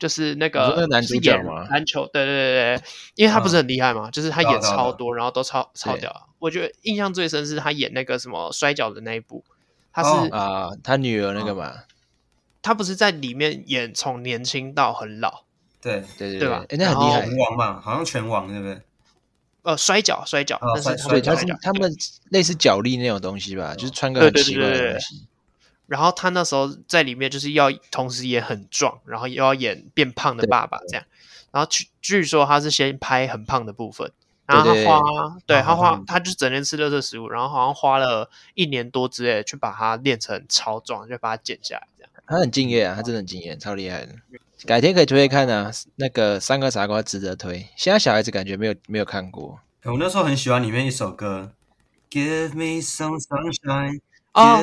就是那个那个男主角吗？篮球，对对对对，因为他不是很厉害嘛，嗯、就是他演超多，然后都超超屌。我觉得印象最深是他演那个什么摔跤的那一部，他是啊、哦呃，他女儿那个嘛、哦，他不是在里面演从年轻到很老，对对对对吧？哎，那很厉害，拳王嘛，好像拳王对不对？呃，摔跤摔跤，哦、但是他是他们类似脚力那种东西吧，就是穿个很奇怪的东西。然后他那时候在里面就是要同时也很壮，然后又要演变胖的爸爸这样。然后据据说他是先拍很胖的部分，然后他花，对，他花，嗯、他就整天吃垃圾食物，然后好像花了一年多之类的去把它练成超壮，就把它减下来这样。他很敬业啊，他真的很敬业，超厉害的。改天可以推推看啊，那个三个傻瓜值得推。现在小孩子感觉没有没有看过。我那时候很喜欢里面一首歌，Give me some sunshine。哦，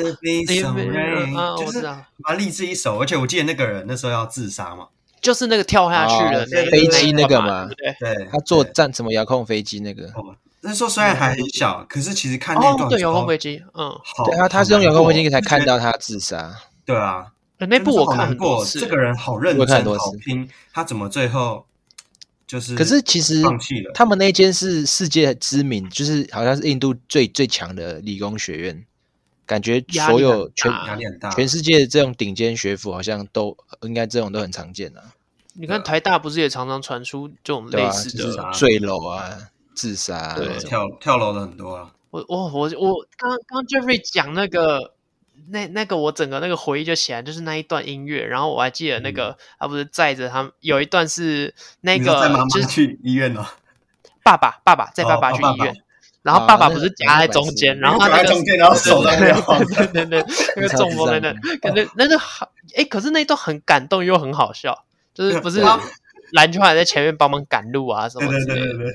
就是蛮励志一首，而且我记得那个人那时候要自杀嘛，就是那个跳下去的飞机那个嘛，对对，他坐战什么遥控飞机那个。那时候虽然还很小，可是其实看那段对遥控飞机，嗯，好，他，他是用遥控飞机才看到他自杀。对啊，那部我看过，这个人好认真，好拼，他怎么最后就是？可是其实放弃了。他们那间是世界知名，就是好像是印度最最强的理工学院。感觉所有全全世界这种顶尖学府好像都应该这种都很常见啊。你看台大不是也常常传出这种类似的坠楼啊、自杀、对。跳跳楼的很多啊。我我我我刚刚 Jeffrey 讲那个那那个我整个那个回忆就起来，就是那一段音乐，然后我还记得那个他不是载着他们有一段是那个就是去医院了，爸爸爸爸载爸爸去医院。然后爸爸不是夹在中间，哦、然后他那个中间，然后手在那晃，对对对，那个中风在那，感觉那个好，哎，可是那一段很感动又很好笑，就是不是 篮球还在前面帮忙赶路啊什么之类的。对对对对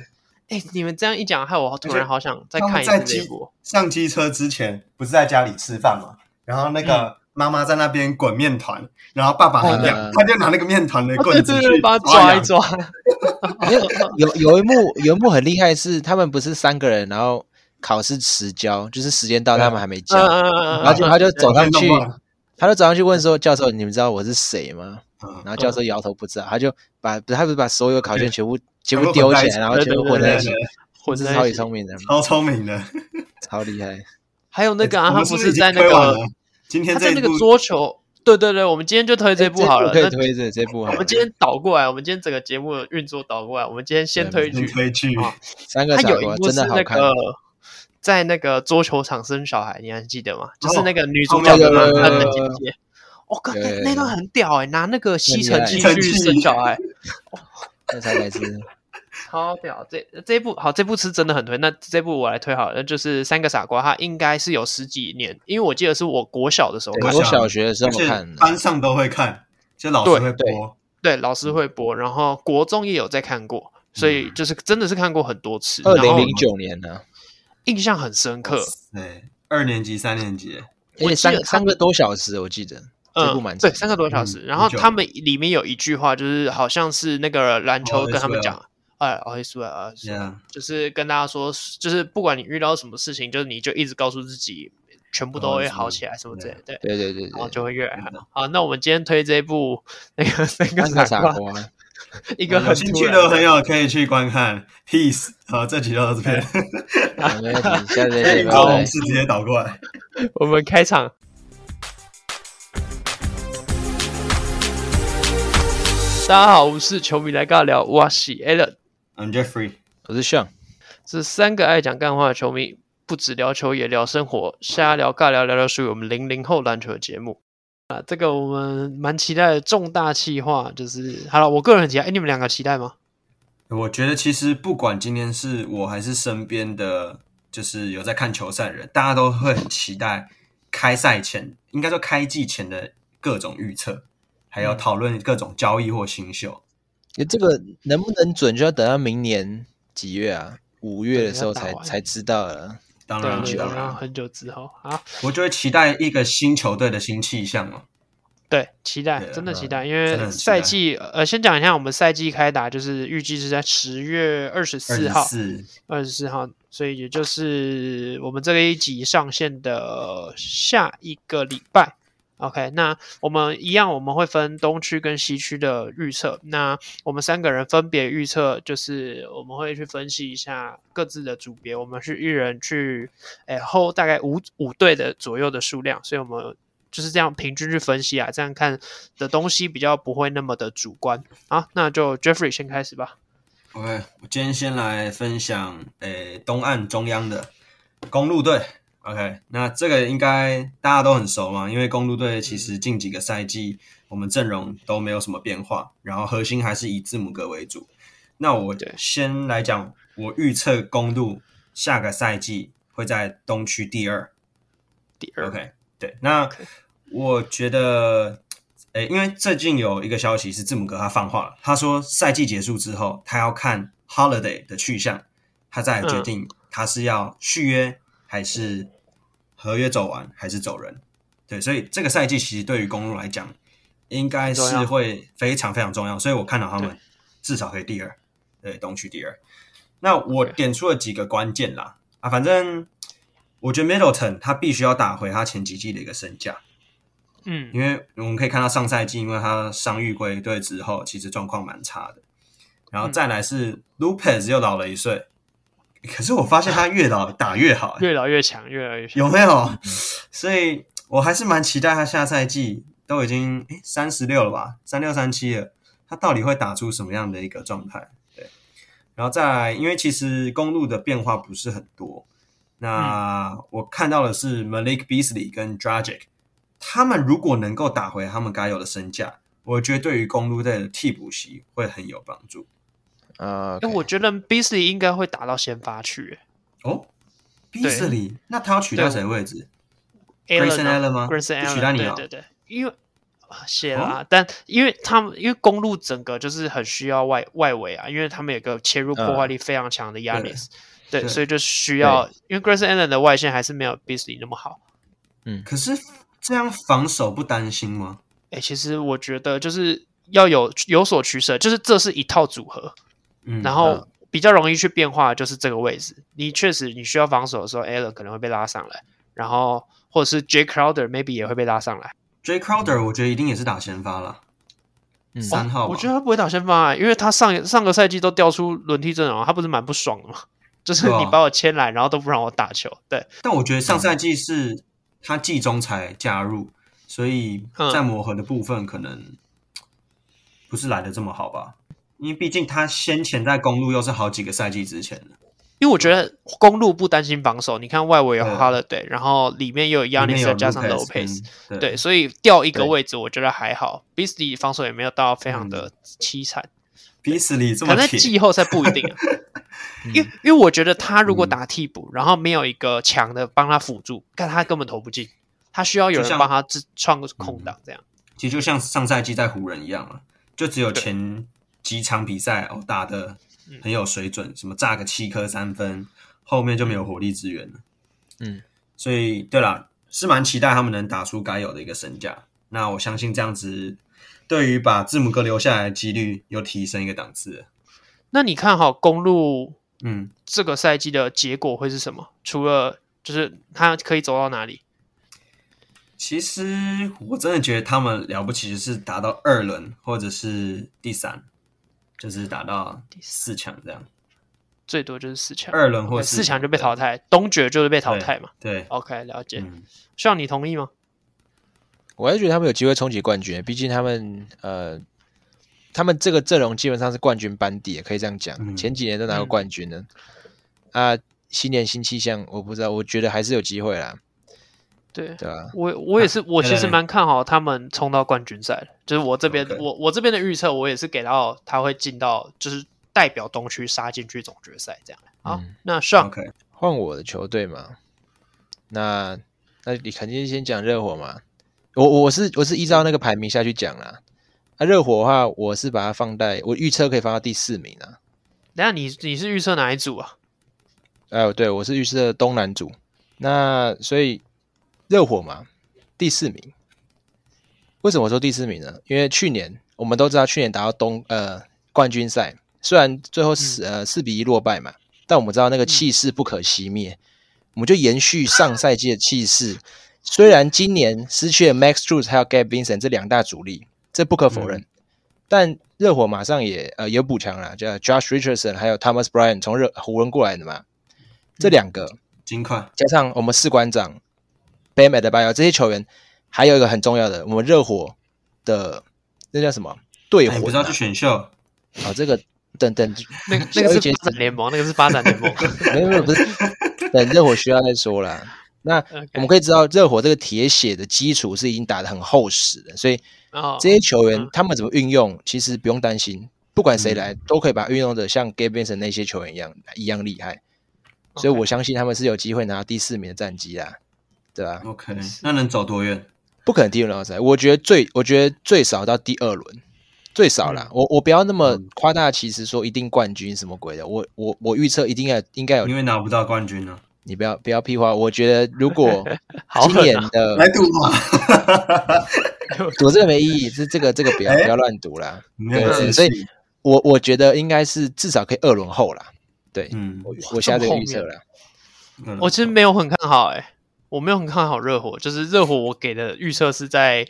哎，你们这样一讲，害我突然好想再看一次。上机车之前不是在家里吃饭嘛，然后那个。嗯妈妈在那边滚面团，然后爸爸很痒，他就拿那个面团的棍子去抓一抓。有有有一幕有一幕很厉害，是他们不是三个人，然后考试迟交，就是时间到他们还没交，然后就他就走上去，他就走上去问说：“教授，你们知道我是谁吗？”然后教授摇头不知道，他就把他不是把所有考卷全部 全部丢起来，然后全部混在一起，混是超级聪明的，超聪明的，超厉害。还有那个啊，他不是在那个。今天他在那个桌球，对对对，我们今天就推这部好了。可以推这这部。我们今天倒过来，我们今天整个节目的运作倒过来。我们今天先推剧，推剧啊。三个傻瓜真的好看。在那个桌球场生小孩，你还记得吗？就是那个女主角的她的姐姐。我靠，那那段很屌哎，拿那个吸尘器去生小孩。那才来吃。超屌！这这一部好，这部是真的很推。那这部我来推好了，那就是三个傻瓜。它应该是有十几年，因为我记得是我国小的时候看，我小学的时候看，班上都会看，就老师会播。对，老师会播。然后国中也有在看过，所以就是真的是看过很多次。二零零九年呢，印象很深刻。对，二年级、三年级，而且三三个多小时，我记得这部蛮长。对，三个多小时。然后他们里面有一句话，就是好像是那个篮球跟他们讲。哎，奥黑苏啊，就是跟大家说，就是不管你遇到什么事情，就是你就一直告诉自己，全部都会好起来，什么之类的，对对对对，然后就会越来越好。好，那我们今天推这一部那个 那个傻瓜，一个很兴趣的朋友可以去观看。Peace，好，这集就到这边，没问题，下次 见。好，我们是直接倒过来，我们开场。大家好，我是球迷来尬聊，我是 Allen。I'm Jeffrey，我是 Sean，这三个爱讲干话的球迷，不止聊球也聊生活，瞎聊尬聊聊聊属于我们零零后篮球的节目啊。这个我们蛮期待的重大计划，就是好了，我个人很期待。哎，你们两个期待吗？我觉得其实不管今天是我还是身边的，就是有在看球赛的人，大家都会很期待开赛前，应该说开季前的各种预测，还有讨论各种交易或新秀。这个能不能准，就要等到明年几月啊？五月的时候才才知道了。当然，当然很久之后啊，我就会期待一个新球队的新气象哦。对，期待，真的期待，因为赛季呃，先讲一下我们赛季开打，就是预计是在十月二十四号，二十四号，所以也就是我们这个一集上线的下一个礼拜。OK，那我们一样，我们会分东区跟西区的预测。那我们三个人分别预测，就是我们会去分析一下各自的组别。我们是一人去，诶 hold 大概五五队的左右的数量，所以我们就是这样平均去分析啊，这样看的东西比较不会那么的主观。好，那就 Jeffrey 先开始吧。OK，我今天先来分享，诶，东岸中央的公路队。OK，那这个应该大家都很熟嘛，因为公路队其实近几个赛季我们阵容都没有什么变化，然后核心还是以字母哥为主。那我先来讲，我预测公路下个赛季会在东区第二。第二，OK，对。那我觉得，诶，因为最近有一个消息是字母哥他放话了，他说赛季结束之后，他要看 Holiday 的去向，他再决定他是要续约。还是合约走完，还是走人？对，所以这个赛季其实对于公路来讲，应该是会非常非常重要。所以我看到他们至少可以第二，对，东区第二。那我点出了几个关键啦，啊，反正我觉得 Middleton 他必须要打回他前几季的一个身价，嗯，因为我们可以看到上赛季，因为他伤愈归队之后，其实状况蛮差的。然后再来是 Lopez 又老了一岁。可是我发现他越老打越好，越老越强，越来越强，有没有？所以我还是蛮期待他下赛季都已经诶三十六了吧，三六三七了，他到底会打出什么样的一个状态？对，然后再来，因为其实公路的变化不是很多，那我看到的是 Malik Beasley 跟 Dragic，他们如果能够打回他们该有的身价，我觉得对于公路队的替补席会很有帮助。呃，那、okay. 我觉得 Beasley 应该会打到先发去。哦，Beasley，那他要取代谁的位置？Grayson Allen 吗？Grayson Allen，取代你啊？对对对，因为谢啦、哦，但因为他们因为公路整个就是很需要外外围啊，因为他们有个切入破坏力非常强的 Giannis，、呃、对，对，所以就需要，因为 Grayson Allen 的外线还是没有 Beasley 那么好。嗯，可是这样防守不担心吗？哎、欸，其实我觉得就是要有有所取舍，就是这是一套组合。嗯，然后比较容易去变化就是这个位置，嗯、你确实你需要防守的时候，Allen 可能会被拉上来，然后或者是 Jay Crowder maybe 也会被拉上来。Jay Crowder 我觉得一定也是打先发了，嗯，三号、哦，我觉得他不会打先发、欸，因为他上上个赛季都调出轮替阵容，他不是蛮不爽的吗？就是你把我签来，然后都不让我打球，对。但我觉得上赛季是他季中才加入，所以在磨合的部分可能不是来的这么好吧。因为毕竟他先前在公路又是好几个赛季之前的，因为我觉得公路不担心防守，你看外围有 Holiday，然后里面又有 Giannis 加上 Lopez，对，对，所以掉一个位置我觉得还好。Beasley 防守也没有到非常的凄惨，Beasley 这么可能季后赛不一定、啊，因为因为我觉得他如果打替补，然后没有一个强的帮他辅助，看他根本投不进，他需要有人帮他自创个空档这样。其实就像上赛季在湖人一样了，就只有前。几场比赛哦，打的很有水准，嗯、什么炸个七颗三分，后面就没有火力支援了。嗯，所以对啦，是蛮期待他们能打出该有的一个身价。那我相信这样子，对于把字母哥留下来的几率又提升一个档次。那你看好公路，嗯，这个赛季的结果会是什么？除了就是他可以走到哪里？其实我真的觉得他们了不起，就是打到二轮或者是第三。就是打到第四强这样，最多就是四强，二轮或四强就被淘汰，东决就是被淘汰嘛。对，对，OK，了解。需、嗯、要你同意吗？我还是觉得他们有机会冲击冠军，毕竟他们呃，他们这个阵容基本上是冠军班底，也可以这样讲、嗯。前几年都拿过冠军呢、嗯。啊，新年新气象，我不知道，我觉得还是有机会啦。对对啊，我我也是，我其实蛮看好他们冲到冠军赛的。就是我这边，okay. 我我这边的预测，我也是给到他会进到，就是代表东区杀进去总决赛这样。好，嗯、那上换我的球队嘛。那那你肯定先讲热火嘛。我我是我是依照那个排名下去讲啦。那、啊、热火的话，我是把它放在我预测可以放到第四名啊。等下你你是预测哪一组啊？哎、呃，对，我是预测东南组。那所以。热火嘛，第四名。为什么说第四名呢？因为去年我们都知道，去年打到东呃冠军赛，虽然最后四、嗯、呃四比一落败嘛，但我们知道那个气势不可熄灭、嗯，我们就延续上赛季的气势，虽然今年失去了 Max Strus 还有 Gabe Vincent 这两大主力，这不可否认，嗯、但热火马上也呃有补强了，叫 Josh Richardson 还有 Thomas Bryant 从热湖人过来的嘛，嗯、这两个。金块。加上我们士官长 Bam Adebayo 这些球员，还有一个很重要的，我们热火的那叫什么队魂、啊？不是要去选秀？啊，这个等等，那个那个是发展联盟，那个是发展联盟，没有没有不是，等热火需要再说啦。那我们可以知道，热火这个铁血的基础是已经打得很厚实的，所以这些球员他们怎么运用，其实不用担心，不管谁来都可以把运用的像 Gabe Vincent 那些球员一样一样厉害。所以我相信他们是有机会拿到第四名的战绩啦，对吧？OK，那能走多远？不可能第一轮到赛，我觉得最我觉得最少到第二轮，最少啦。我我不要那么夸大其词说一定冠军什么鬼的，我我我预测一定要应该有，因为拿不到冠军呢。你不要不要屁话，我觉得如果 今年的来赌嘛，赌这个没意义，这这个这个不要不要乱赌啦。对，所以我我觉得应该是至少可以二轮后啦。对，嗯，我我下这个预测了。我其实没有很看好，哎，我没有很看好热火，就是热火我给的预测是在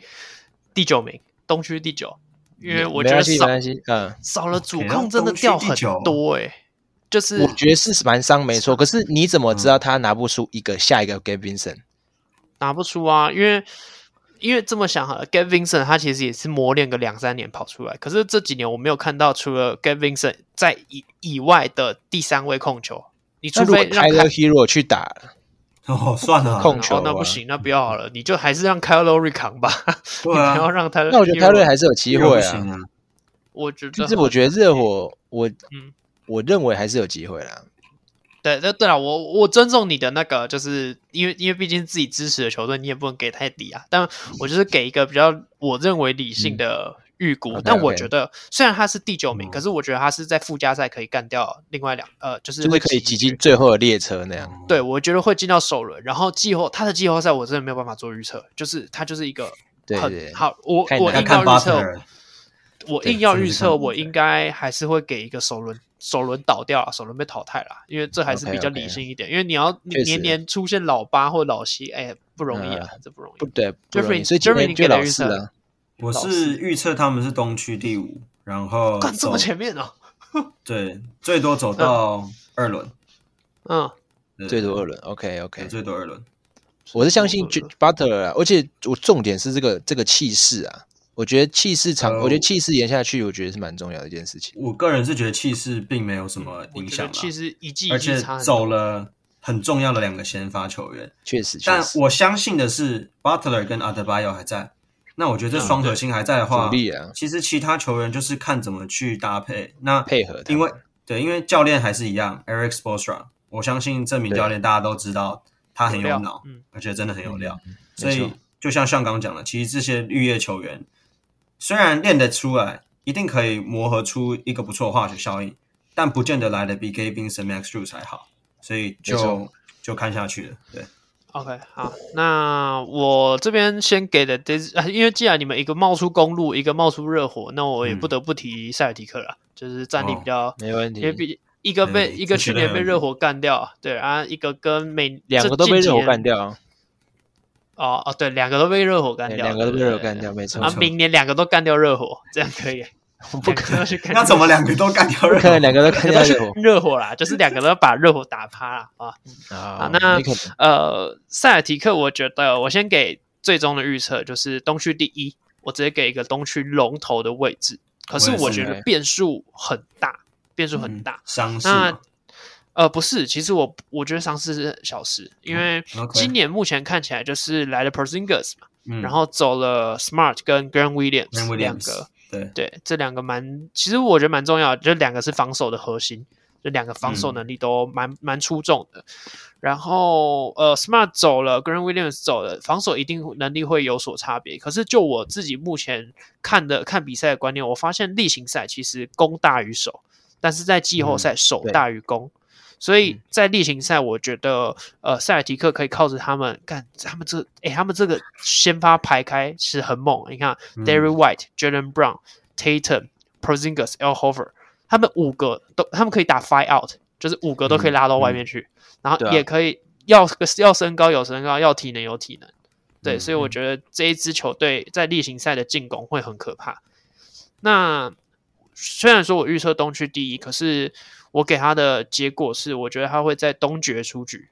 第九名，东区第九，因为我觉得少嗯少了主控真的掉很多，哎。就是我觉得是蛮伤，没错。可是你怎么知道他拿不出一个下一个 Gabe Vincent？拿不出啊，因为因为这么想好了，Gabe Vincent 他其实也是磨练个两三年跑出来。可是这几年我没有看到除了 Gabe Vincent 在以以外的第三位控球。你除非让 Tyler Herro 去打 哦，算了，控球那不行，那不要好了，你就还是让 Kyle Lowry 扛吧。对啊，要让他，那我觉得 Tyler 还是有机会啊。我觉得，就是我觉得热火，我嗯。我认为还是有机会啦。对，那，对了，我我尊重你的那个，就是因为因为毕竟自己支持的球队，你也不能给太低啊。但我就是给一个比较我认为理性的预估。嗯、但我觉得虽然他是第九名，嗯、可是我觉得他是在附加赛可以干掉另外两呃，就是会可以挤进最后的列车那样。对，我觉得会进到首轮，然后季后他的季后赛我真的没有办法做预测，就是他就是一个很对对对好，我我硬要预测，我硬要预测，我应该还是会给一个首轮。首轮倒掉了，首轮被淘汰了，因为这还是比较理性一点。Okay, okay. 因为你要年年出现老八或老七，哎、欸，不容易啊，嗯、这不容易。不对，Jeffrey，所以 Jeffrey 你给的预测？我是预测他们是东区第五，然后干这么前面呢、哦？对，最多走到二轮。嗯，最多二轮。OK，OK. 最多二轮。我是相信 Butler 啊，而且我重点是这个这个气势啊。我觉得气势长，我觉得气势延下去，我觉得是蛮重要的一件事情。我个人是觉得气势并没有什么影响，气势一季而且走了很重要的两个先发球员，确实。但我相信的是，Butler 跟 Adebayo 还在。那我觉得这双核心还在的话，其实其他球员就是看怎么去搭配，那配合。因为对，因为教练还是一样，Eric Spoelstra，我相信这名教练大家都知道他很有脑，而且真的很有料。所以就像像刚讲的，其实这些绿叶球员。虽然练得出来，一定可以磨合出一个不错的化学效应，但不见得来的比 Gabe Vincent Max Strus 才好，所以就就看下去了。对，OK，好，那我这边先给的，因为既然你们一个冒出公路，一个冒出热火，那我也不得不提塞尔提克了，嗯、就是战力比较、哦、没问题，因为比一个被一个去年被热火干掉，对啊，一个跟每两个都被热火干掉。哦哦，对，两个都被热火干掉，两个都被热火干掉，没错。啊，明年两个都干掉热火，这样可以？不可能去干，那怎么两个都干掉热火？可能两个都干掉 热火，热火啦，就是两个都把热火打趴了啊！啊，那呃，塞尔提克，我觉得我先给最终的预测，就是东区第一，我直接给一个东区龙头的位置。可是我觉得变数很大，变数很大。伤势。那呃，不是，其实我我觉得伤势是小事，因为今年目前看起来就是来了 Porzingis 嘛，嗯、然后走了 Smart 跟 Grant Williams 两个，对对，这两个蛮，其实我觉得蛮重要的，就两个是防守的核心，这两个防守能力都蛮、嗯、蛮出众的。然后呃，Smart 走了，Grant Williams 走了，防守一定能力会有所差别。可是就我自己目前看的看比赛的观念，我发现例行赛其实攻大于守，但是在季后赛守大于攻。嗯所以在例行赛，我觉得呃，塞尔提克可以靠着他们干，他们这诶、欸，他们这个先发排开是很猛。你看、嗯、Derrick White、Jaylen Brown、Tatum、Porzingis、El Horford，他们五个都，他们可以打 five out，就是五个都可以拉到外面去，然后也可以要要身高有身高，要体能有体能。对，所以我觉得这一支球队在例行赛的进攻会很可怕。那虽然说我预测东区第一，可是我给他的结果是，我觉得他会在东决出局，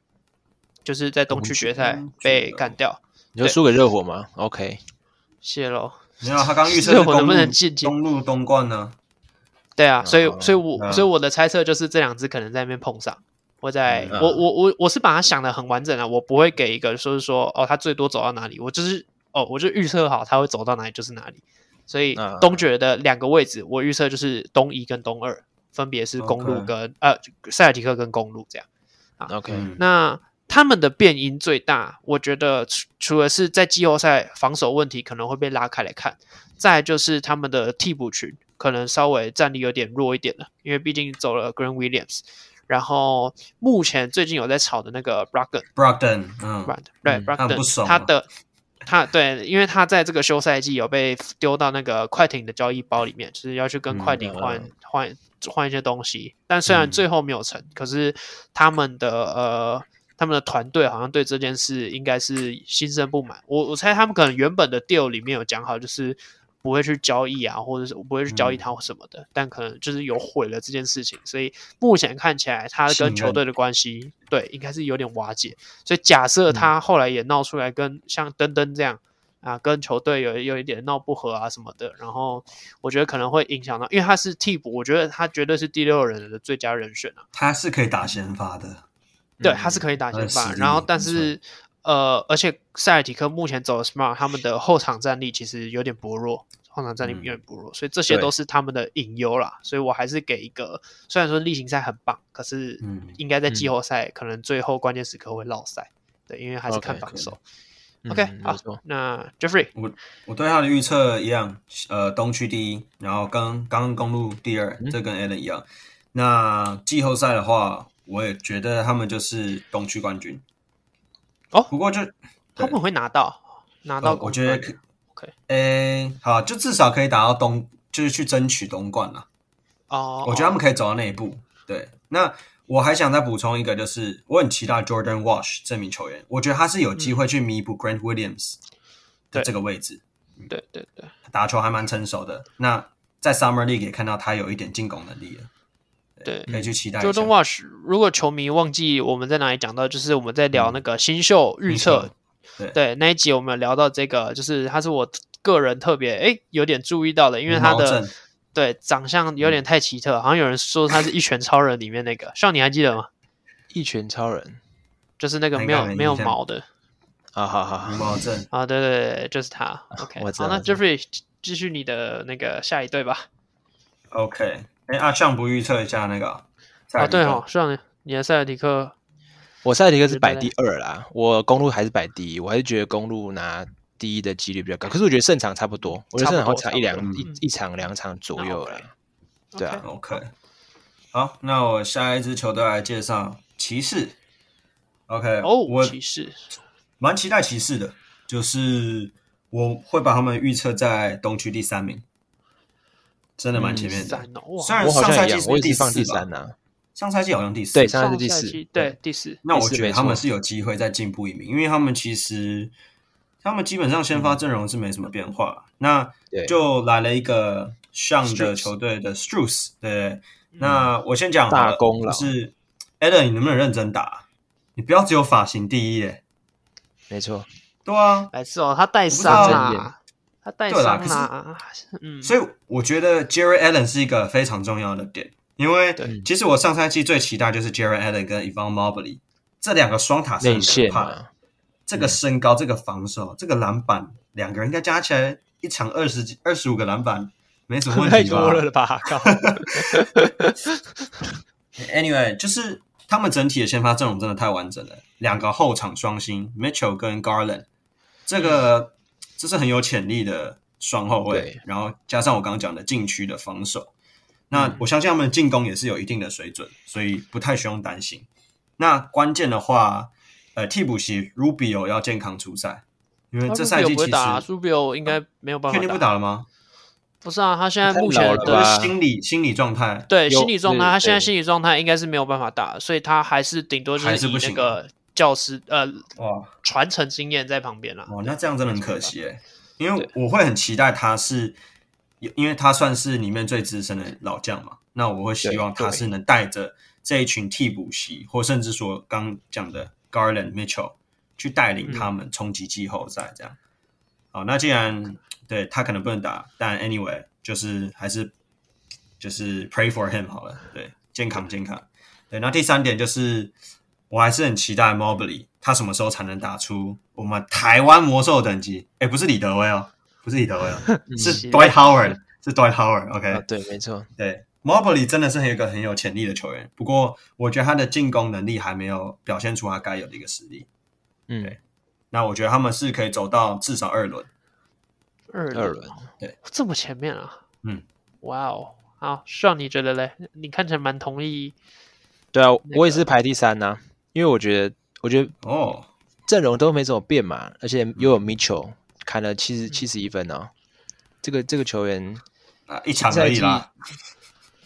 就是在东区决赛被干掉。你会输给热火吗？OK，谢喽。没有，他刚预 测热火能不能进东路东冠呢？对啊，所以所以我所以我的猜测就是这两支可能在那边碰上。我在我我我我是把它想的很完整啊，我不会给一个说是说哦，他最多走到哪里，我就是哦，我就预测好他会走到哪里就是哪里。所以东决的两个位置，我预测就是东一跟东二，分别是公路跟呃塞尔提克跟公路这样。啊，OK，那他们的变因最大，我觉得除除了是在季后赛防守问题可能会被拉开来看，再就是他们的替补群可能稍微战力有点弱一点了，因为毕竟走了 Green Williams 然后目前最近有在炒的那个 Brogdon，Brogdon，嗯，对，Brogdon，他的。他对，因为他在这个休赛季有被丢到那个快艇的交易包里面，就是要去跟快艇换换换一些东西。但虽然最后没有成，嗯、可是他们的呃，他们的团队好像对这件事应该是心生不满。我我猜他们可能原本的 deal 里面有讲好，就是。不会去交易啊，或者是我不会去交易他或什么的，嗯、但可能就是有毁了这件事情，所以目前看起来他跟球队的关系，任对，应该是有点瓦解。所以假设他后来也闹出来跟像登登这样、嗯、啊，跟球队有有一点闹不和啊什么的，然后我觉得可能会影响到，因为他是替补，我觉得他绝对是第六人的最佳人选啊。他是可以打先发的，对，他是可以打先发，然后但是呃，而且塞尔提克目前走的 Smart，他们的后场战力其实有点薄弱。后场战力有点薄弱，嗯、所以这些都是他们的隐忧啦。所以我还是给一个，虽然说例行赛很棒，可是应该在季后赛可能最后关键时刻会落赛。对，因为还是看防守。OK，好，那 Jeffrey，我我对他的预测一样，呃，东区第一，然后刚刚公路第二，嗯、这跟 Allen 一样。那季后赛的话，我也觉得他们就是东区冠军。哦，不过就他们会拿到拿到、呃，我觉得可 OK，。诶，好，就至少可以打到东，就是去争取东冠了。哦，我觉得他们可以走到那一步。对，那我还想再补充一个，就是我很期待 Jordan Walsh 这名球员，我觉得他是有机会去弥补 Grant Williams 的这个位置。对对对，打球还蛮成熟的。那在 Summer League 也看到他有一点进攻能力了。对，可以去期待 Jordan Walsh。如果球迷忘记我们在哪里讲到，就是我们在聊那个新秀预测。对，对，那一集我们有聊到这个，就是他是我个人特别哎有点注意到的，因为他的对长相有点太奇特，嗯、好像有人说他是一拳超人里面那个，像你还记得吗？一拳超人就是那个没有没有毛的啊，好好好，毛正啊，对对对，就是他。OK，好，那 Jeffrey 继续你的那个下一队吧。OK，哎，阿尚不预测一下那个啊？对哦，尚你的塞尔迪克。我塞尔迪克是摆第二啦，我公路还是摆第一，我还是觉得公路拿第一的几率比较高。可是我觉得胜场差不多，我觉得胜场会差一两一一场两场左右了。对啊，OK。好，那我下一支球队来介绍骑士。OK，哦，我骑士，蛮期待骑士的，就是我会把他们预测在东区第三名，真的蛮前面的。虽然上赛季是第四第三呢。上赛季好像第四，对，上赛季第四，对，第四。那我觉得他们是有机会再进步一名，因为他们其实他们基本上先发阵容是没什么变化。那就来了一个上的球队的 Strus，对。那我先讲大功了，是 Adam，你能不能认真打？你不要只有发型第一耶。没错，对啊，没错，他带伤啊，他带伤啊，嗯，所以我觉得 Jarrett Allen 是一个非常重要的点。因为其实我上赛季最期待就是 Jarrett Allen 跟 Evan Mobley 这两个双塔是很可怕的。这个身高、这个防守、这个篮板，两个人应该加起来一场二十几、二十五个篮板，没什么问题吧？太多了吧？Anyway，就是他们整体的先发阵容真的太完整了，两个后场双星 Mitchell 跟 Garland，这个这是很有潜力的双后卫，然后加上我刚刚讲的禁区的防守。那我相信他们的进攻也是有一定的水准，所以不太需要担心。那关键的话，呃，替补席 Rubio 要健康出赛，因为这赛季其实 Rubio 应该没有办法。确定不打了吗？不是啊，他现在目前的心理心理状态，对心理状态，他现在心理状态应该是没有办法打，所以他还是顶多就是以那个教师呃哇传承经验在旁边了。哦，那这样真的很可惜哎，因为我会很期待他是，因为他算是里面最资深的老将嘛。那我会希望他是能带着这一群替补席，或甚至说刚讲的 Garland、Mitchell 去带领他们冲击季后赛这样。好，那既然对他可能不能打，但 anyway 就是还是就是 pray for him 好了，对，健康健康。对，那第三点就是，我还是很期待 Mobley，他什么时候才能打出我们台湾魔兽等级？哎，不是李德威哦，不是李德威哦，是 Dwight Howard，是 Dwight Howard，OK？、Okay? 对，没错，对，Mobley 真的是一个很有潜力的球员，不过我觉得他的进攻能力还没有表现出他该有的一个实力。嗯，对，那我觉得他们是可以走到至少二轮，二二轮，对，这么前面啊？嗯，哇哦，好，让你觉得嘞？你看起来蛮同意。对啊，我也是排第三呐、啊，因为我觉得，我觉得哦，阵容都没怎么变嘛，而且又有 Mitchell 砍了七十七十一分哦，这个这个球员啊，一场而已啦。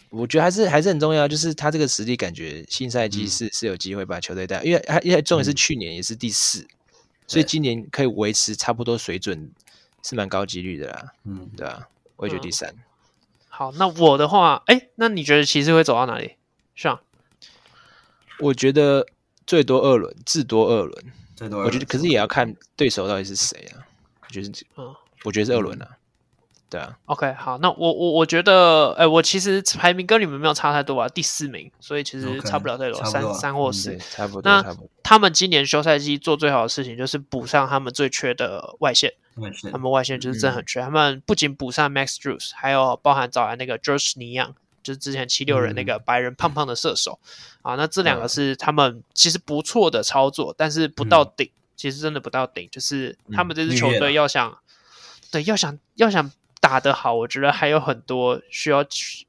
我觉得还是还是很重要，就是他这个实力，感觉新赛季是、嗯、是有机会把球队带，因为他因为重点是去年也是第四，嗯、所以今年可以维持差不多水准，是蛮高几率的啦。嗯，对啊，我也觉得第三。嗯、好，那我的话，哎，那你觉得骑士会走到哪里？上？我觉得最多二轮，至多二轮。最多二轮，我觉得，可是也要看对手到底是谁啊？我觉得，嗯，我觉得是二轮啊。嗯、对啊。OK，好，那我我我觉得，哎，我其实排名跟你们没有差太多啊，第四名，所以其实差不了太多三三或四，差不多。那他们今年休赛季做最好的事情就是补上他们最缺的外线，外线他们外线就是真的很缺。嗯、他们不仅补上 Max Drews，还有包含找来那个 Georges Niang。就是之前七六人那个白人胖胖的射手、嗯、啊，那这两个是他们其实不错的操作，嗯、但是不到顶，其实真的不到顶。就是他们这支球队要想，嗯、对，要想要想打得好，我觉得还有很多需要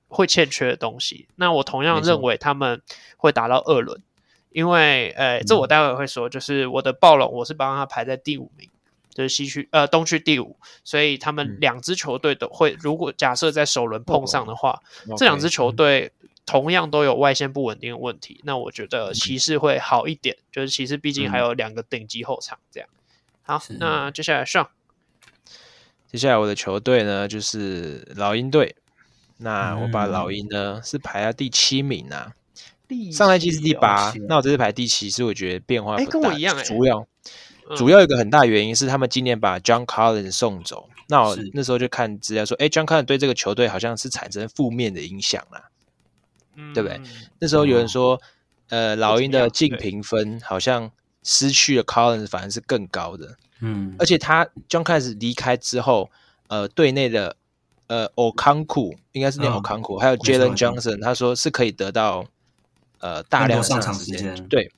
会欠缺的东西。那我同样认为他们会打到二轮，因为呃，这我待会会说，就是我的暴龙，我是帮他排在第五名。就是西区呃东区第五，所以他们两支球队都会，如果假设在首轮碰上的话，这两支球队同样都有外线不稳定的问题，那我觉得骑士会好一点。就是骑士毕竟还有两个顶级后场，这样。好，那接下来上，接下来我的球队呢就是老鹰队，那我把老鹰呢是排在第七名啊，上赛季是第八，那我这次排第七，是我觉得变化不大，跟我一样哎，主要。主要有一个很大原因是他们今年把 John Collins 送走，那我那时候就看资料说，哎，John Collins 对这个球队好像是产生负面的影响啦，嗯、对不对？那时候有人说，呃，老鹰的净评分好像失去了 Collins 反而是更高的，嗯，而且他 John Collins 离开之后，呃，队内的呃 Okongwu 应该是念 Okongwu，还有 Jalen Johnson，他说是可以得到呃大量上场时间，对，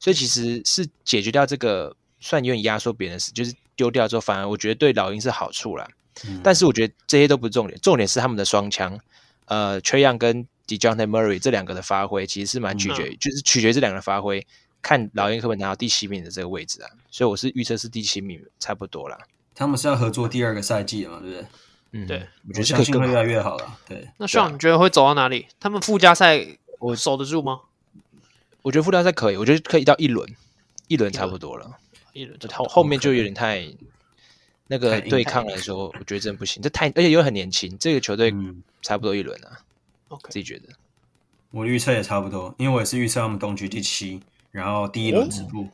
所以其实是解决掉这个。算有点压缩别人的事，就是丢掉之后，反而我觉得对老鹰是好处啦。嗯、但是我觉得这些都不是重点，重点是他们的双枪，呃，Trae Young 跟 Dejounte Murray 这两个的发挥，其实是蛮取决于，嗯、就是取决于这两个的发挥，看老鹰可不可以拿到第七名的这个位置啊。所以我是预测是第七名，差不多啦。他们是要合作第二个赛季了嘛，对不对？嗯，对，我觉得相信会越来越好了。对，那希望你觉得会走到哪里？他们附加赛我守得住吗？我觉得附加赛可以，我觉得可以到一轮，一轮差不多了。一轮后后面就有点太那个对抗来说，我觉得真的不行。这太而且又很年轻，这个球队差不多一轮啊。OK，自己觉得。我预测也差不多，因为我也是预测他们东区第七，然后第一轮止步。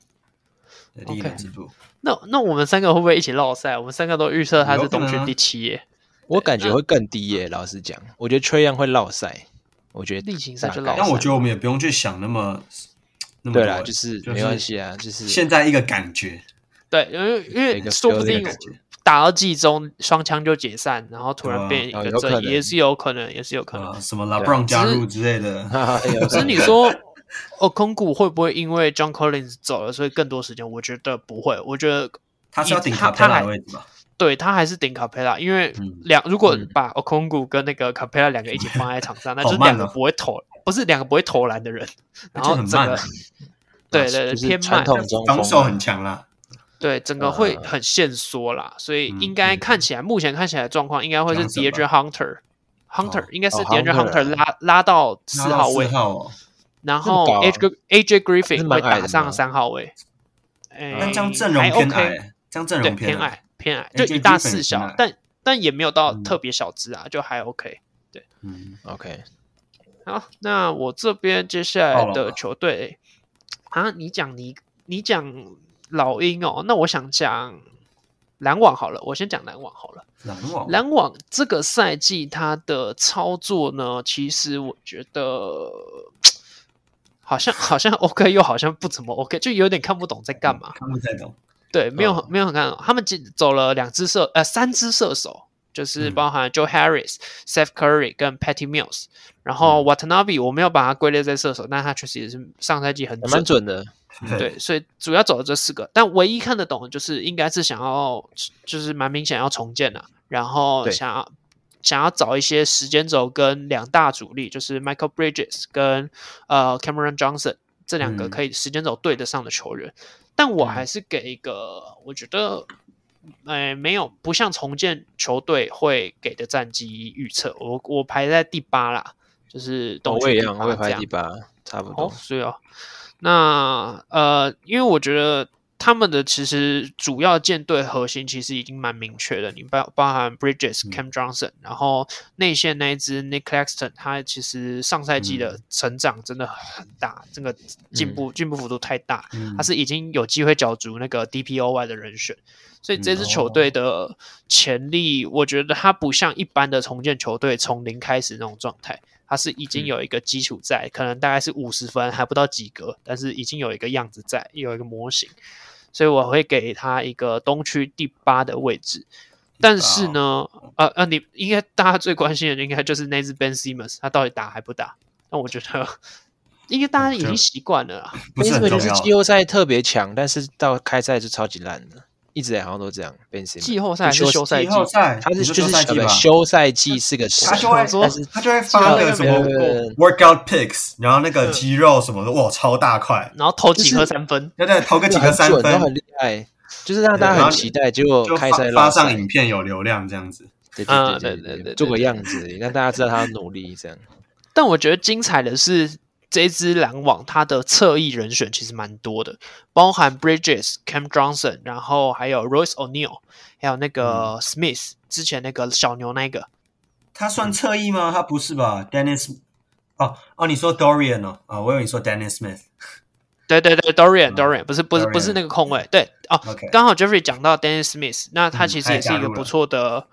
第一轮止步。那那我们三个会不会一起落赛？我们三个都预测他是东区第七耶。我感觉会更低耶。老实讲，我觉得 Trae Young 会落赛。我觉得例行赛就落赛。但我觉得我们也不用去想那么。对啦，就是没关系啊，就是现在一个感觉，对，因为因为说不定打到季中双枪就解散，然后突然变一个阵，也是有可能，也是有可能。什么 LeBron 加入之类的。只是你说，Okongwu 会不会因为 John Collins 走了，所以更多时间？我觉得不会，我觉得他是要顶卡佩拉的位置吧？对，他还是顶卡佩拉，因为两如果把 Okongwu 跟那个卡佩拉两个一起放在场上，那就两个不会投。不是两个不会投篮的人，然后整个对对对偏慢，防守很强啦。对，整个会很限缩啦，所以应该看起来目前看起来状况应该会是 De'Andre Hunter，Hunter 应该是 De'Andre Hunter 拉拉到四号位，然后 AJ AJ Griffin 会打上三号位。哎，这样阵容偏矮，这样阵容偏矮，偏矮，就一大四小，但但也没有到特别小只啊，就还 OK。对，嗯，OK。好，那我这边接下来的球队啊，你讲你你讲老鹰哦，那我想讲篮网好了，我先讲篮网好了。篮网，篮网这个赛季它的操作呢，其实我觉得好像好像 OK，又好像不怎么 OK，就有点看不懂在干嘛。看不太懂。对，没有、哦、没有很看懂。他们走了两只射呃三只射手。就是包含 Joe Harris、嗯、Seth Curry 跟 Patty Mills，然后 Watanabe 我没有把它归类在射手，但他确实也是上赛季很准，蛮准的。对，所以主要走的这四个，但唯一看得懂的就是应该是想要，就是蛮明显要重建了，然后想要想要找一些时间轴跟两大主力，就是 Michael Bridges 跟呃 Cameron Johnson 这两个可以时间轴对得上的球员，嗯、但我还是给一个，我觉得。哎，没有，不像重建球队会给的战绩预测，我我排在第八啦，就是东区第八，我也排第八，差不多。哦，是哦。那呃，因为我觉得。他们的其实主要舰队核心其实已经蛮明确的，你包包含 Bridges、嗯、Cam Johnson，然后内线那一支 Nick Claxton，他其实上赛季的成长真的很大，这、嗯、个进步进步幅度太大，嗯、他是已经有机会角逐那个 DPOY 的人选，所以这支球队的潜力，我觉得他不像一般的重建球队从零开始那种状态，他是已经有一个基础在，嗯、可能大概是五十分还不到及格，但是已经有一个样子在，有一个模型。所以我会给他一个东区第八的位置，但是呢，呃呃，你应该大家最关心的应该就是那只 Ben Simmons，他到底打还不打？那我觉得应该大家已经习惯了啦。Ben Simmons 就是季后赛特别强，但是到开赛就超级烂的。一直好像都这样。季后赛还是休赛季？他是就是休赛季是个时候，他就会他就会发那个什么 workout pics，然后那个肌肉什么的，哇，超大块，然后投几颗三分，对对，投个几颗三分，都很厉害，就是让大家很期待。结果开赛发上影片有流量这样子，对对对对对，做个样子，让大家知道他努力这样。但我觉得精彩的是。这支篮网，它的侧翼人选其实蛮多的，包含 Bridges、Cam Johnson，然后还有 Royce O'Neal，还有那个 Smith，、嗯、之前那个小牛那个，他算侧翼吗？他不是吧？Dennis，哦哦，你说 Dorian 哦，啊、哦，我以为你说 Dennis Smith，对对对，Dorian，Dorian，、嗯、不是不是不是那个空位，对哦.刚好 Jeffrey 讲到 Dennis Smith，那他其实也是一个不错的。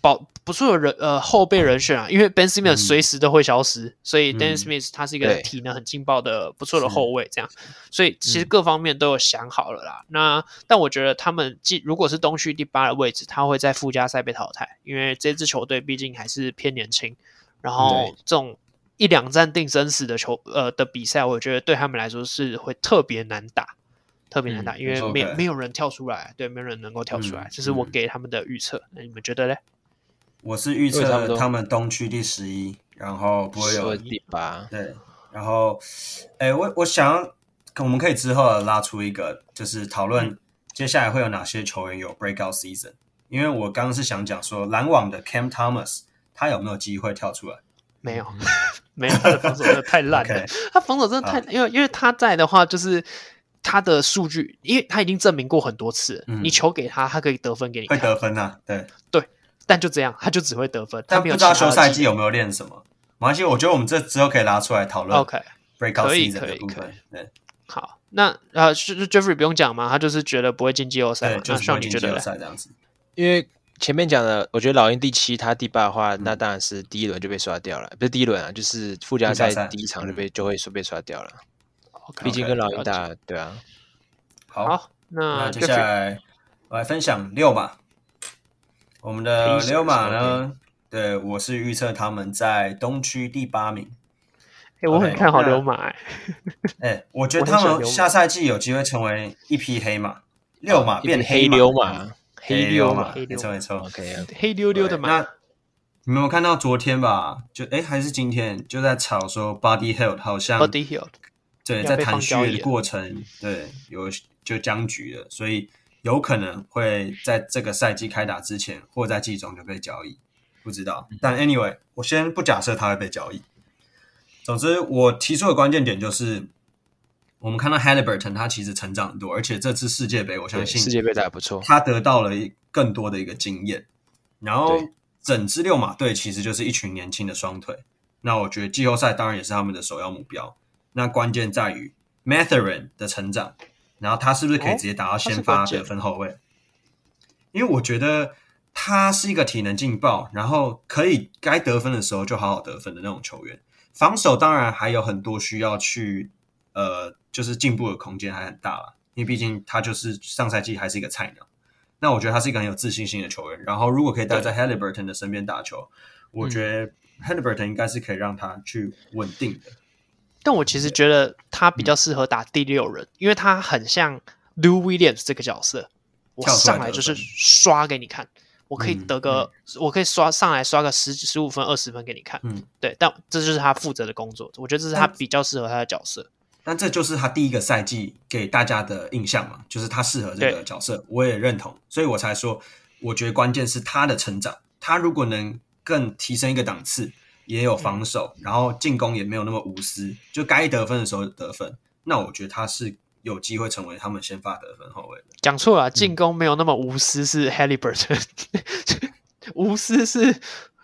保不错的人呃后备人选啊，因为 Ben Simmons 随时都会消失，嗯、所以 Dennis Smith 他是一个体能很劲爆的不错的后卫，这样，所以其实各方面都有想好了啦。嗯、那但我觉得他们既如果是东区第八的位置，他会在附加赛被淘汰，因为这支球队毕竟还是偏年轻，然后这种一两战定生死的球呃的比赛，我觉得对他们来说是会特别难打，特别难打，嗯、因为没.没有人跳出来，对，没有人能够跳出来，这、嗯、是我给他们的预测。嗯、那你们觉得嘞？我是预测他们东区第十一，然后不会有第八。对，然后，哎，我我想，我们可以之后拉出一个，就是讨论接下来会有哪些球员有 breakout season。因为我刚刚是想讲说，篮网的 Cam Thomas 他有没有机会跳出来？没有，没有，他的防守真的太烂 了。Okay. 他防守真的太，因为因为他在的话，就是他的数据，因为他已经证明过很多次，嗯、你球给他，他可以得分给你，会得分啊，对对。但就这样，他就只会得分。但不知道休赛季有没有练什么？没关系，我觉得我们这之后可以拉出来讨论。OK，breakout season 的部分。对，好，那呃，是 Jeffrey 不用讲嘛？他就是觉得不会进季后赛，就像你觉得赛这样子。因为前面讲的，我觉得老鹰第七，他第八的话，那当然是第一轮就被刷掉了。不是第一轮啊，就是附加赛第一场就被就会说被刷掉了。毕竟跟老鹰打，对啊。好，那接下来我来分享六嘛。我们的溜马呢？对，我是预测他们在东区第八名。哎，我很看好溜马。哎，我觉得他们下赛季有机会成为一匹黑马，溜马变黑溜马，黑溜马，没错没错。OK，黑溜溜的马。那你们有看到昨天吧？就哎，还是今天就在吵说，Buddy Hield 好像 Buddy Hield 对，在谈续约的过程，对，有就僵局了，所以。有可能会在这个赛季开打之前，或在季中就被交易，不知道。但 anyway，我先不假设他会被交易。总之，我提出的关键点就是，我们看到 Halliburton 他其实成长很多，而且这次世界杯我相信世界杯打得不错，他得到了更多的一个经验。然后整支六马队其实就是一群年轻的双腿。那我觉得季后赛当然也是他们的首要目标。那关键在于 Mathurin 的成长，然后他是不是可以直接打到先发得分后卫？因为我觉得他是一个体能劲爆，然后可以该得分的时候就好好得分的那种球员。防守当然还有很多需要去呃。就是进步的空间还很大了，因为毕竟他就是上赛季还是一个菜鸟。那我觉得他是一个很有自信心的球员。然后如果可以待在 Haliburton 的身边打球，我觉得 Haliburton 应该是可以让他去稳定的。但我其实觉得他比较适合打第六人，因为他很像 Lou Williams 这个角色。我上来就是刷给你看，我可以得个，我可以刷上来刷个十十五分、二十分给你看。嗯，对。但这就是他负责的工作，我觉得这是他比较适合他的角色。但这就是他第一个赛季给大家的印象嘛，就是他适合这个角色，我也认同，所以我才说，我觉得关键是他的成长。他如果能更提升一个档次，也有防守，然后进攻也没有那么无私，就该得分的时候得分，那我觉得他是有机会成为他们先发得分后卫的。讲错了，进攻没有那么无私是 Haliburton，无私是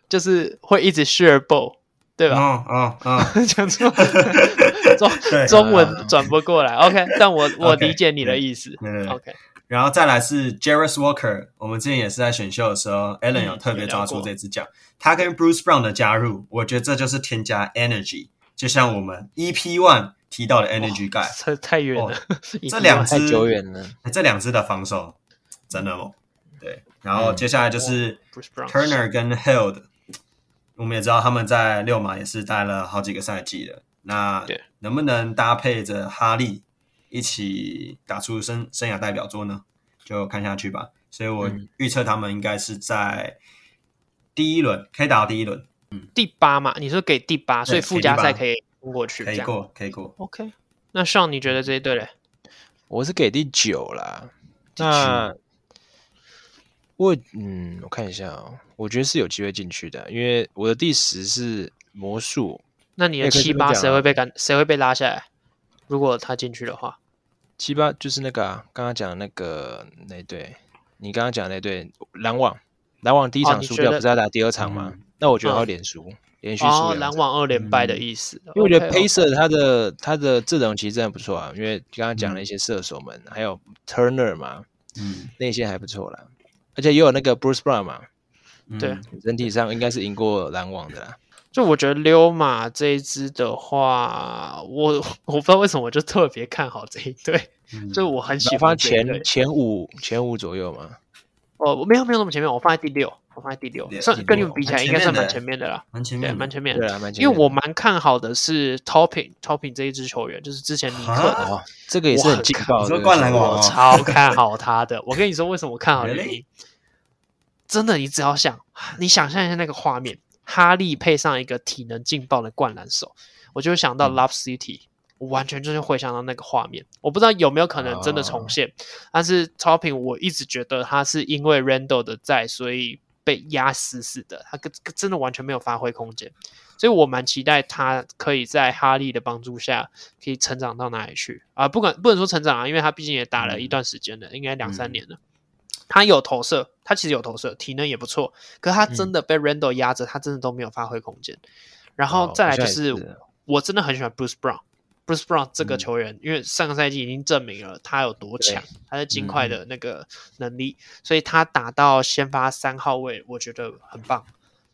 就是会一直 share ball。对吧？啊啊啊！讲错，中中文转不过来。OK，但我我理解你的意思。OK，然后再来是 Jarace Walker，我们之前也是在选秀的时候，Allen 有特别抓出这支奖。他跟 Bruce Brown 的加入，我觉得这就是添加 energy，就像我们 EP One 提到的 Energy Guy。这太远了，这两只太久远了。这两只的防守真的猛。对，然后接下来就是 Turner 跟 Hield。我们也知道他们在六马也是待了好几个赛季了，那能不能搭配着哈利一起打出生生涯代表作呢？就看下去吧。所以我预测他们应该是在第一轮可以打到第一轮，嗯，第八嘛？你说给第八，所以附加赛可以通过去，可以过，可以过。OK，那 Sean 你觉得这一队嘞？我是给第九啦。那我嗯，我看一下哦，我觉得是有机会进去的，因为我的第十是魔术。那你的七八谁会被赶？谁会被拉下来？如果他进去的话，七八就是那个啊，刚刚讲的那个那队，你刚刚讲的那队篮网，篮网第一场输掉，不是要打第二场吗？嗯、那我觉得他会连输，嗯、连续输。篮网二连败的意思，因为我觉得 Pacer 他的他的阵容其实真的不错啊，因为刚刚讲了一些射手们，嗯、还有 Turner 嘛，嗯，那些还不错啦。而且也有那个 Bruce Brown 嘛，对，嗯、整体上应该是赢过篮网的啦。就我觉得溜马这一支的话，我我不知道为什么我就特别看好这一队，嗯、就我很喜欢前前五前五左右嘛。哦，我没有没有那么前面，我放在第六，我放在第六，算跟你们比起来应该算蛮前面的啦，蛮前面，蛮前面，对啊，蛮前面。因为我蛮看好的是 Topping，Topping 这一支球员，就是之前尼克的，哦、这个也是很劲爆的，我超看好他的。我跟你说为什么我看好原因。真的，你只要想，你想象一下那个画面，哈利配上一个体能劲爆的灌篮手，我就会想到 Love City，我完全就是回想到那个画面。我不知道有没有可能真的重现，但是 Topping 我一直觉得他是因为 Randall 的在，所以被压死死的，他真的完全没有发挥空间，所以我蛮期待他可以在哈利的帮助下可以成长到哪里去啊？不管不能说成长啊，因为他毕竟也打了一段时间了，应该两三年了。他有投射，他其实有投射，体能也不错。可是他真的被 Randle 压着，嗯、他真的都没有发挥空间。然后再来就是，我真的很喜欢 Bruce Brown。Bruce Brown 这个球员，嗯、因为上个赛季已经证明了他有多强，他的金块的那个能力，嗯、所以他打到先发三号位，我觉得很棒。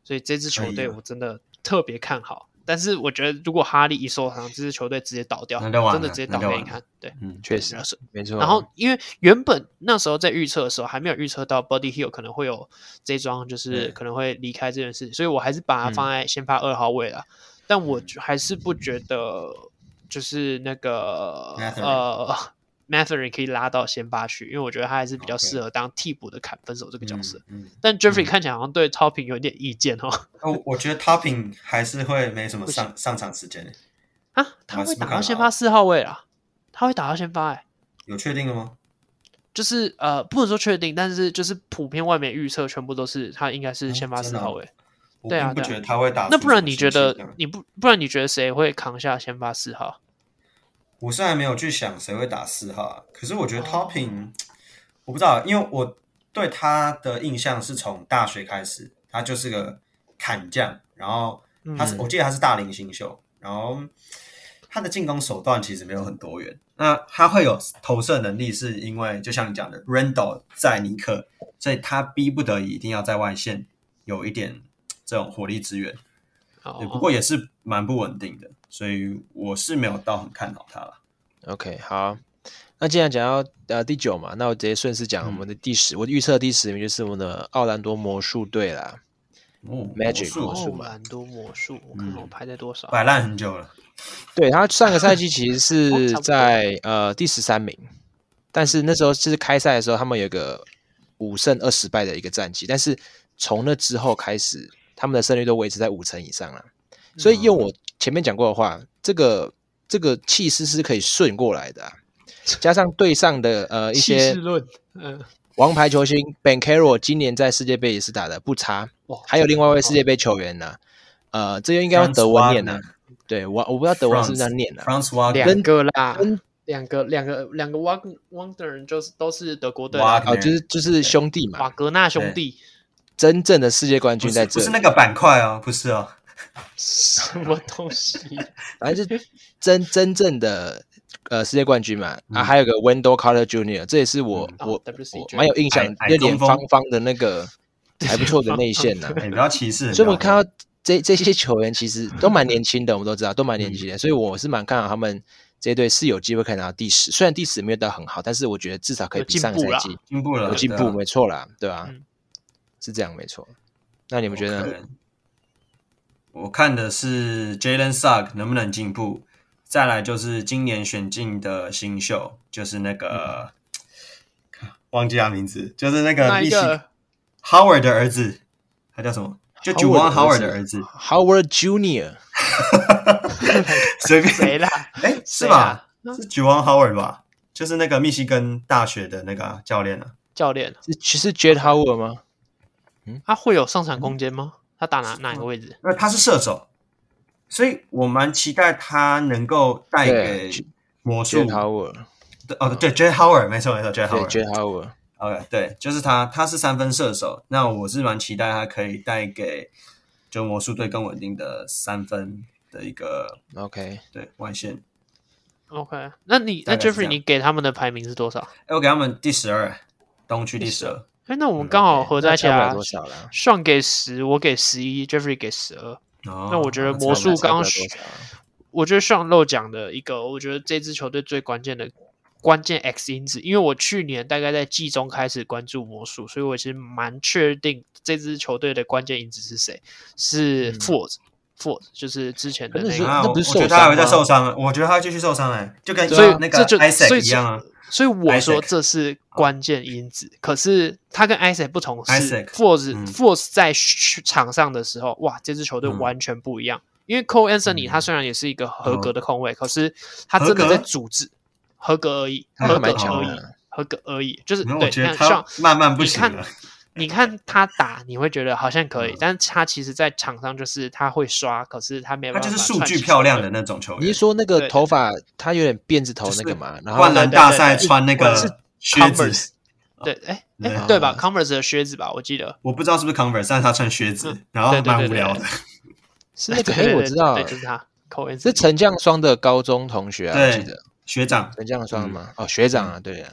所以这支球队我真的特别看好。但是我觉得，如果哈利一受伤，这支球队直接倒掉，真的直接倒给你看。对，嗯，确实是没错。然后，因为原本那时候在预测的时候，还没有预测到 Buddy Hield 可能会有这桩，就是可能会离开这件事，所以我还是把它放在先发二号位了。但我还是不觉得，就是那个呃。Mathurin 可以拉到先发去，因为我觉得他还是比较适合当替补的砍分手这个角色。嗯嗯、但 Jeffrey 看起来好像对 Topping 有点意见哦。哦，我觉得 Topping 还是会没什么上上场时间啊，他会打到先发四号位啊，他会打到先发哎，有确定的吗？就是呃，不能说确定，但是就是普遍外面预测全部都是他应该是先发四号位。嗯、对啊，不觉得他会打？那不然你觉得你不不然你觉得谁会扛下先发四号？我虽然没有去想谁会打四号啊。可是我觉得 Toppin，、哦、我不知道，因为我对他的印象是从大学开始，他就是个砍将，然后他是、嗯、我记得他是大龄新秀，然后他的进攻手段其实没有很多元。那他会有投射能力，是因为就像你讲的，Randall 在尼克，所以他逼不得已一定要在外线有一点这种火力支援。对，不过也是蛮不稳定的，所以我是没有到很看好他了。OK，好，那既然讲到呃第九嘛，那我直接顺势讲我们的第十，嗯、我预测第十名就是我们的奥兰多魔术队啦。哦，Magic 魔术，奥兰多魔术，我看我排在多少？摆烂很久了。对，他上个赛季其实是 在呃第十三名，但是那时候就是开赛的时候，他们有个五胜二十败的一个战绩，但是从那之后开始。他们的胜率都维持在五成以上了，所以用我前面讲过的话，嗯、这个这个气势是可以顺过来的、啊，加上队上的呃 一些王牌球星 Banchero 今年在世界杯也是打的不差，还有另外一位世界杯球员呢、啊，呃，这个应该用德文念呢、啊，对我我不知道德文是不是这样念的、啊，两个啦，两个两个两个 Wagner 就是都是德国队，哦，就是就是兄弟嘛，瓦格纳兄弟。真正的世界冠军在这。里，不是那个板块哦，不是哦，什么东西？反正就真真正的呃世界冠军嘛。啊，还有个 Wendell Carter Jr.，这也是我我我蛮有印象，有点方方的那个 还不错的内线呐。比较歧视，所以我们看到这这些球员其实都蛮年轻的，我们都知道都蛮年轻的，所以我是蛮看好他们这一队是有机会可以拿到第十。虽然第十没有到很好，但是我觉得至少可以比上个赛季进步了，有进步，没错啦，对吧？是这样，没错。那你们觉得？Okay. 我看的是 Jalen Suggs 能不能进步，再来就是今年选进的新秀，就是那个、嗯、忘记他名字，就是那个密西 Howard 的儿子，他叫什么？就 Juwan Howard 的儿子，Howard Junior。随便 谁啦？哎，是吧？是 Juwan Howard 吧？就是那个密西根大学的那个教练啊。教练是其实 Jett Howard 吗？嗯，他会有上场空间吗？他打哪哪个位置？那他是射手，所以我蛮期待他能够带给魔术。Howard，哦，对，Jett Howard，没错没错，Jett Howard，Jett Howard，OK，对，就是他，他是三分射手。那我是蛮期待他可以带给就魔术队更稳定的三分的一个 OK，对外线。OK，那你那 Jeffrey，你给他们的排名是多少？哎，我给他们第十二，东区第十二。哎，那我们刚好合在一起啊，Sean 给十，我给十一，Jeffrey 给十二。那我觉得魔术刚刚，我觉得 Sean 漏讲的一个，我觉得这支球队最关键的关键 X 因子，因为我去年大概在季中开始关注魔术，所以我其实蛮确定这支球队的关键因子是谁，是 Fultz，Fultz 就是之前的那个，那不是受伤，我觉得他还会再受伤，我觉得他继续受伤哎，就跟所以那个 Isaac 一样啊。所以我说这是关键因子，可是他跟 Isaac 不同是 force force 在场上的时候，哇，这支球队完全不一样。因为 Cole Anthony 他虽然也是一个合格的控卫，可是他真的在组织合格而已，合格而已，合格而已，就是对。像慢慢不行了。你看他打，你会觉得好像可以，但是他其实，在场上就是他会刷，可是他没办法。他就是数据漂亮的那种球员。你是说那个头发，他有点辫子头那个嘛？然后灌篮大赛穿那个靴子，对，哎哎，对吧？Converse 的靴子吧，我记得。我不知道是不是 Converse，但是他穿靴子，然后蛮无聊的。是那个，哎，我知道，就是他。是陈将双的高中同学啊，我记得学长陈将双嘛？哦，学长啊，对啊。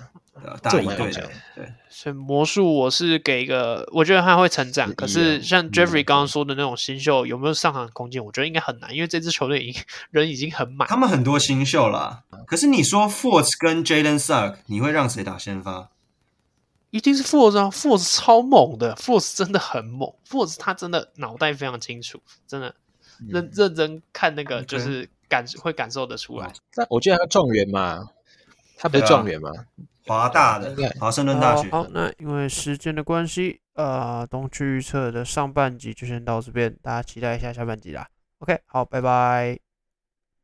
大一对的，对，所以魔术我是给一个，我觉得他会成长。可是像 Jeffrey 刚刚说的那种新秀，有没有上场空间？我觉得应该很难，因为这支球队已经人已经很满。他们很多新秀啦，可是你说 Force 跟 Jaden Suggs，你会让谁打先发？一定是 Force 啊，Force 超猛的，Force 真的很猛，Force 他真的脑袋非常清楚，真的认认真看那个就是感会感受得出来。但我记得他状元嘛，他不是状元吗？华大的华盛顿大学。好，那因为时间的关系，呃，东区预测的上半集就先到这边，大家期待一下下半集啦。OK，好，拜拜。